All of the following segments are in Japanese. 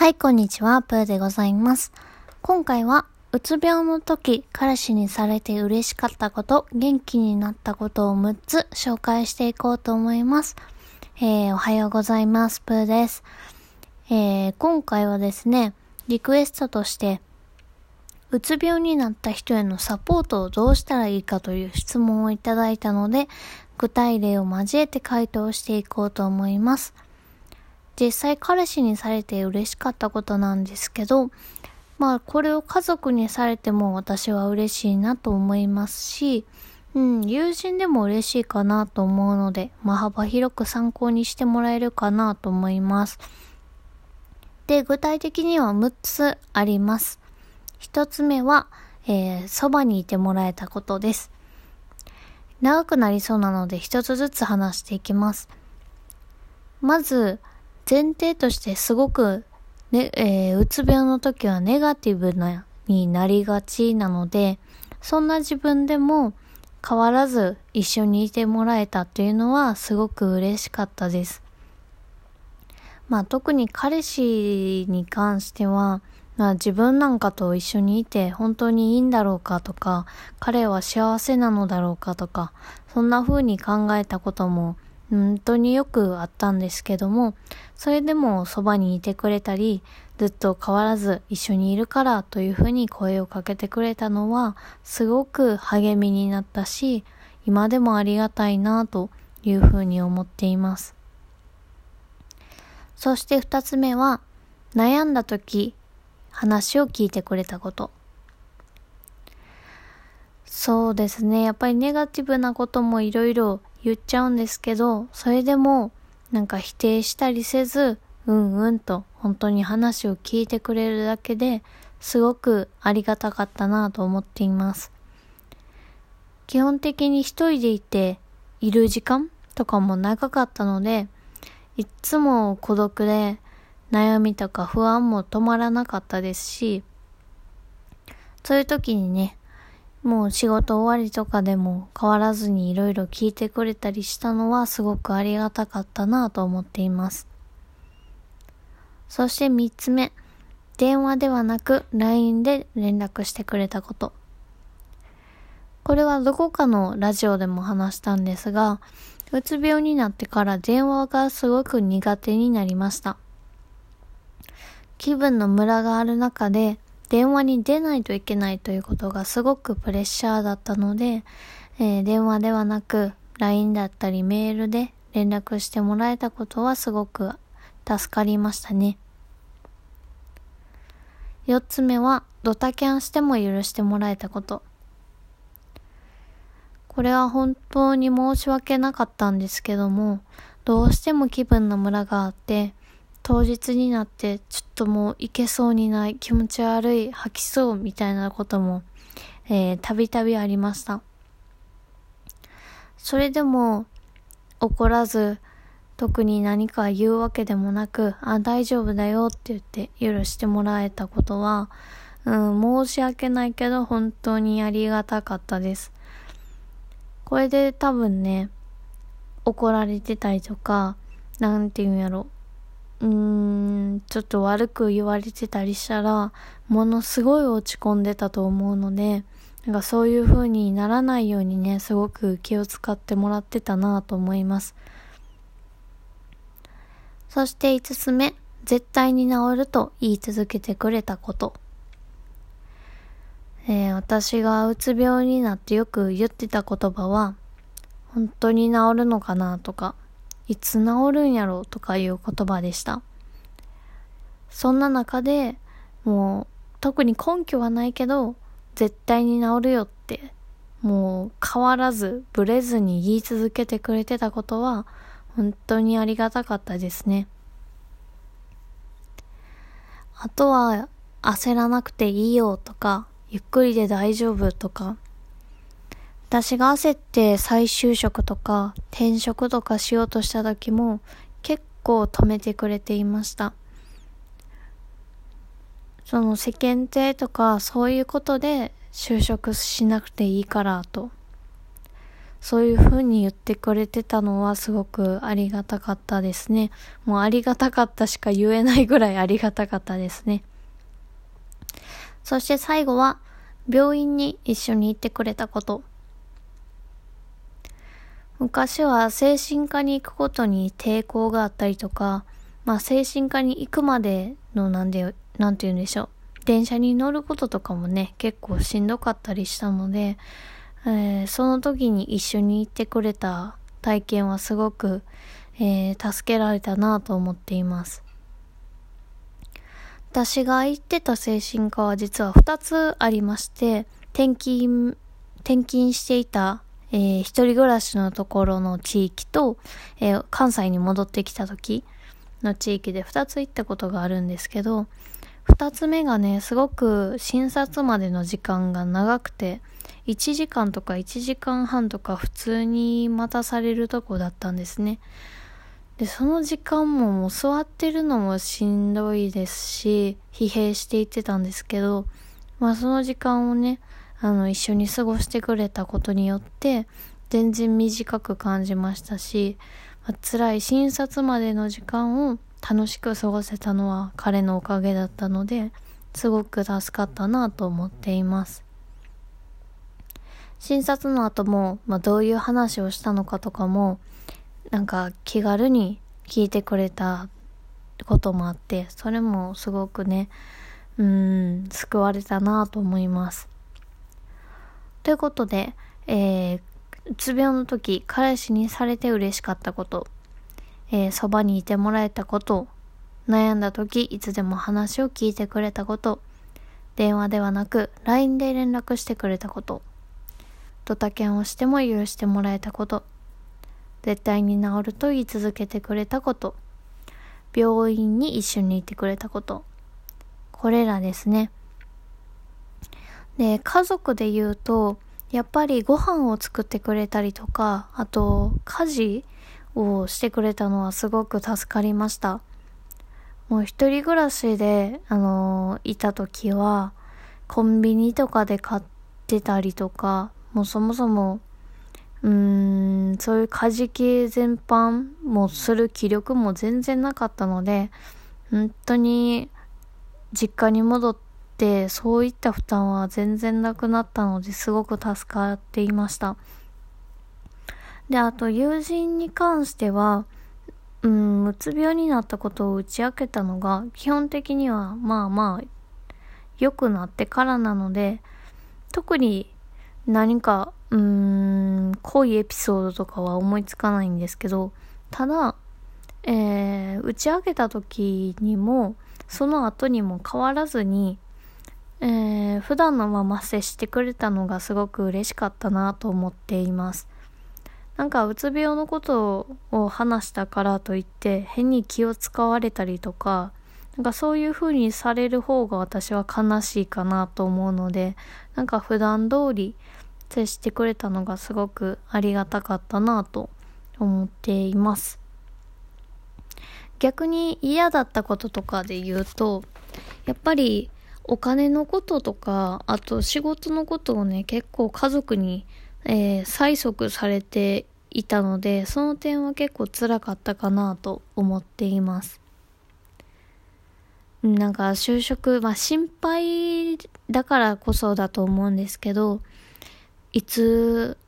はい、こんにちは、プーでございます。今回は、うつ病の時、彼氏にされて嬉しかったこと、元気になったことを6つ紹介していこうと思います。えー、おはようございます、プーです。えー、今回はですね、リクエストとして、うつ病になった人へのサポートをどうしたらいいかという質問をいただいたので、具体例を交えて回答していこうと思います。実際彼氏にされて嬉しかったことなんですけど、まあこれを家族にされても私は嬉しいなと思いますし、うん、友人でも嬉しいかなと思うので、まあ幅広く参考にしてもらえるかなと思います。で、具体的には6つあります。1つ目は、えー、そばにいてもらえたことです。長くなりそうなので1つずつ話していきます。まず、前提としてすごく、ね、えー、うつ病の時はネガティブな、になりがちなので、そんな自分でも変わらず一緒にいてもらえたっていうのはすごく嬉しかったです。まあ特に彼氏に関しては、まあ自分なんかと一緒にいて本当にいいんだろうかとか、彼は幸せなのだろうかとか、そんな風に考えたことも本当によくあったんですけども、それでもそばにいてくれたり、ずっと変わらず一緒にいるからというふうに声をかけてくれたのは、すごく励みになったし、今でもありがたいなというふうに思っています。そして二つ目は、悩んだ時、話を聞いてくれたこと。そうですね。やっぱりネガティブなこともいろいろ言っちゃうんですけど、それでもなんか否定したりせず、うんうんと本当に話を聞いてくれるだけですごくありがたかったなと思っています。基本的に一人でいている時間とかも長かったので、いつも孤独で悩みとか不安も止まらなかったですし、そういう時にね、もう仕事終わりとかでも変わらずにいろいろ聞いてくれたりしたのはすごくありがたかったなと思っています。そして三つ目、電話ではなく LINE で連絡してくれたこと。これはどこかのラジオでも話したんですが、うつ病になってから電話がすごく苦手になりました。気分のムラがある中で、電話に出ないといけないということがすごくプレッシャーだったので、えー、電話ではなく LINE だったりメールで連絡してもらえたことはすごく助かりましたね。四つ目はドタキャンしても許してもらえたこと。これは本当に申し訳なかったんですけども、どうしても気分のムラがあって、当日になってちょっともういけそうにない気持ち悪い吐きそうみたいなことも、たびたびありました。それでも怒らず特に何か言うわけでもなくあ大丈夫だよって言って許してもらえたことはうん申し訳ないけど本当にありがたかったです。これで多分ね怒られてたりとかなんていうんやろ。うーん、ちょっと悪く言われてたりしたら、ものすごい落ち込んでたと思うので、なんかそういう風にならないようにね、すごく気を使ってもらってたなと思います。そして5つ目、絶対に治ると言い続けてくれたこと。えー、私がうつ病になってよく言ってた言葉は、本当に治るのかなとか、いつ治るんやろうとかいう言葉でした。そんな中で、もう特に根拠はないけど、絶対に治るよって、もう変わらず、ブレずに言い続けてくれてたことは、本当にありがたかったですね。あとは、焦らなくていいよとか、ゆっくりで大丈夫とか、私が焦って再就職とか転職とかしようとした時も結構止めてくれていました。その世間体とかそういうことで就職しなくていいからと。そういう風に言ってくれてたのはすごくありがたかったですね。もうありがたかったしか言えないぐらいありがたかったですね。そして最後は、病院に一緒に行ってくれたこと。昔は精神科に行くことに抵抗があったりとか、まあ精神科に行くまでのなんで、なんて言うんでしょう。電車に乗ることとかもね、結構しんどかったりしたので、えー、その時に一緒に行ってくれた体験はすごく、えー、助けられたなと思っています。私が行ってた精神科は実は2つありまして、転勤、転勤していた、えー、一人暮らしのところの地域と、えー、関西に戻ってきた時の地域で2つ行ったことがあるんですけど、2つ目がね、すごく診察までの時間が長くて、1時間とか1時間半とか普通に待たされるとこだったんですね。で、その時間ももう座ってるのもしんどいですし、疲弊していってたんですけど、まあその時間をね、あの一緒に過ごしてくれたことによって、全然短く感じましたし、まあ、辛い診察までの時間を楽しく過ごせたのは彼のおかげだったので、すごく助かったなと思っています。診察の後も、まあ、どういう話をしたのかとかも、なんか気軽に聞いてくれたこともあって、それもすごくね、うん、救われたなと思います。ということで、えー、うつ病の時、彼氏にされて嬉しかったこと、えー、そばにいてもらえたこと、悩んだ時、いつでも話を聞いてくれたこと、電話ではなく LINE で連絡してくれたこと、ドタキャンをしても許してもらえたこと、絶対に治ると言い続けてくれたこと、病院に一緒にいてくれたこと、これらですね。で、家族で言うと、やっぱりご飯を作ってくれたりとか、あと、家事をしてくれたのはすごく助かりました。もう一人暮らしで、あの、いた時は、コンビニとかで買ってたりとか、もうそもそも、うーん、そういう家事系全般もする気力も全然なかったので、本当に実家に戻ってそういった負担は全然なくなったのですごく助かっていました。で、あと友人に関しては、うん、うつ病になったことを打ち明けたのが基本的にはまあまあ良くなってからなので特に何か、うーん、濃いエピソードとかは思いつかないんですけど、ただ、えー、打ち上げた時にも、その後にも変わらずに、えー、普段のまま接してくれたのがすごく嬉しかったなと思っています。なんかうつ病のことを話したからといって変に気を使われたりとか、なんかそういう風にされる方が私は悲しいかなと思うので、なんか普段通り接してくれたのがすごくありがたかったなと思っています。逆に嫌だったこととかで言うと、やっぱりお金のこととか、あと仕事のことをね、結構家族に、えー、催促されていたので、その点は結構辛かったかなと思っています。なんか就職、まあ心配だからこそだと思うんですけど、いつ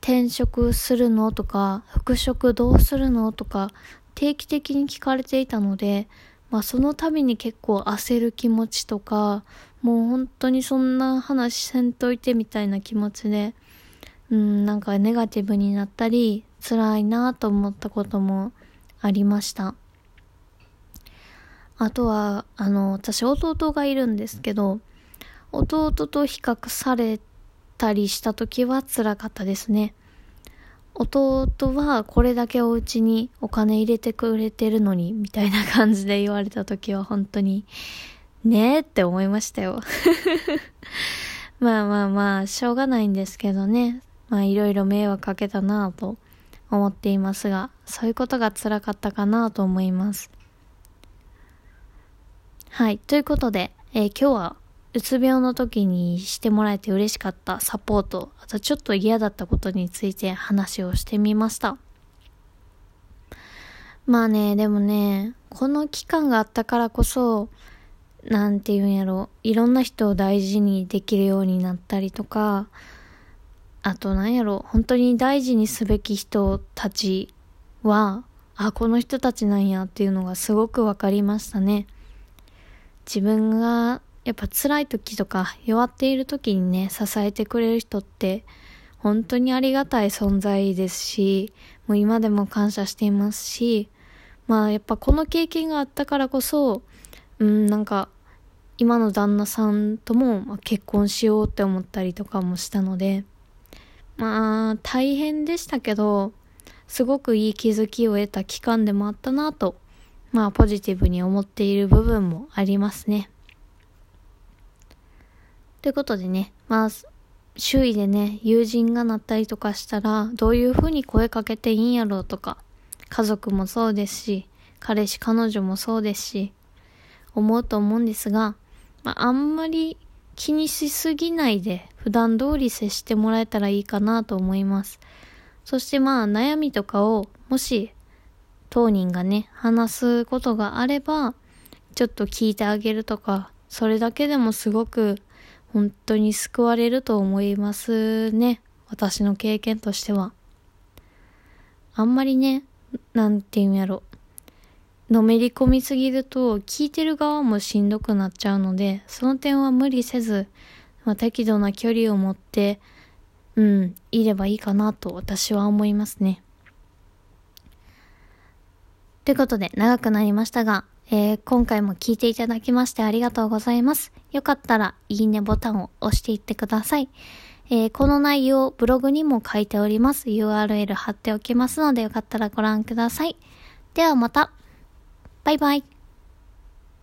転職するのとか、復職どうするのとか、定期的に聞かれていたので、まあその度に結構焦る気持ちとか、もう本当にそんな話せんといてみたいな気持ちで、うん、なんかネガティブになったり、辛いなと思ったこともありました。あとは、あの、私弟がいるんですけど、弟と比較されたりした時は辛かったですね。弟はこれだけお家にお金入れてくれてるのに、みたいな感じで言われた時は本当に、ねえって思いましたよ。まあまあまあ、しょうがないんですけどね。まあいろいろ迷惑かけたなぁと思っていますが、そういうことが辛かったかなと思います。はい。ということで、えー、今日はうつ病の時にしてもらえて嬉しかったサポート、あとちょっと嫌だったことについて話をしてみました。まあね、でもね、この期間があったからこそ、なんて言うんやろ、いろんな人を大事にできるようになったりとか、あとなんやろ、本当に大事にすべき人たちは、あ、この人たちなんやっていうのがすごくわかりましたね。自分がやっぱ辛い時とか弱っている時にね、支えてくれる人って本当にありがたい存在ですし、もう今でも感謝していますし、まあやっぱこの経験があったからこそ、うん、なんか今の旦那さんとも結婚しようって思ったりとかもしたので、まあ大変でしたけど、すごくいい気づきを得た期間でもあったなと、まあポジティブに思っている部分もありますね。ということでね、まあ周囲でね、友人がなったりとかしたら、どういう風に声かけていいんやろうとか、家族もそうですし、彼氏彼女もそうですし、思うと思うんですが、まあ、あんまり気にしすぎないで普段通り接してもらえたらいいかなと思います。そしてまあ悩みとかをもし当人がね話すことがあればちょっと聞いてあげるとかそれだけでもすごく本当に救われると思いますね。私の経験としては。あんまりね、なんていうんやろ。のめり込みすぎると聞いてる側もしんどくなっちゃうので、その点は無理せず、まあ、適度な距離を持って、うん、いればいいかなと私は思いますね。ということで長くなりましたが、えー、今回も聞いていただきましてありがとうございます。よかったらいいねボタンを押していってください。えー、この内容、ブログにも書いております。URL 貼っておきますので、よかったらご覧ください。ではまた。バイバイ。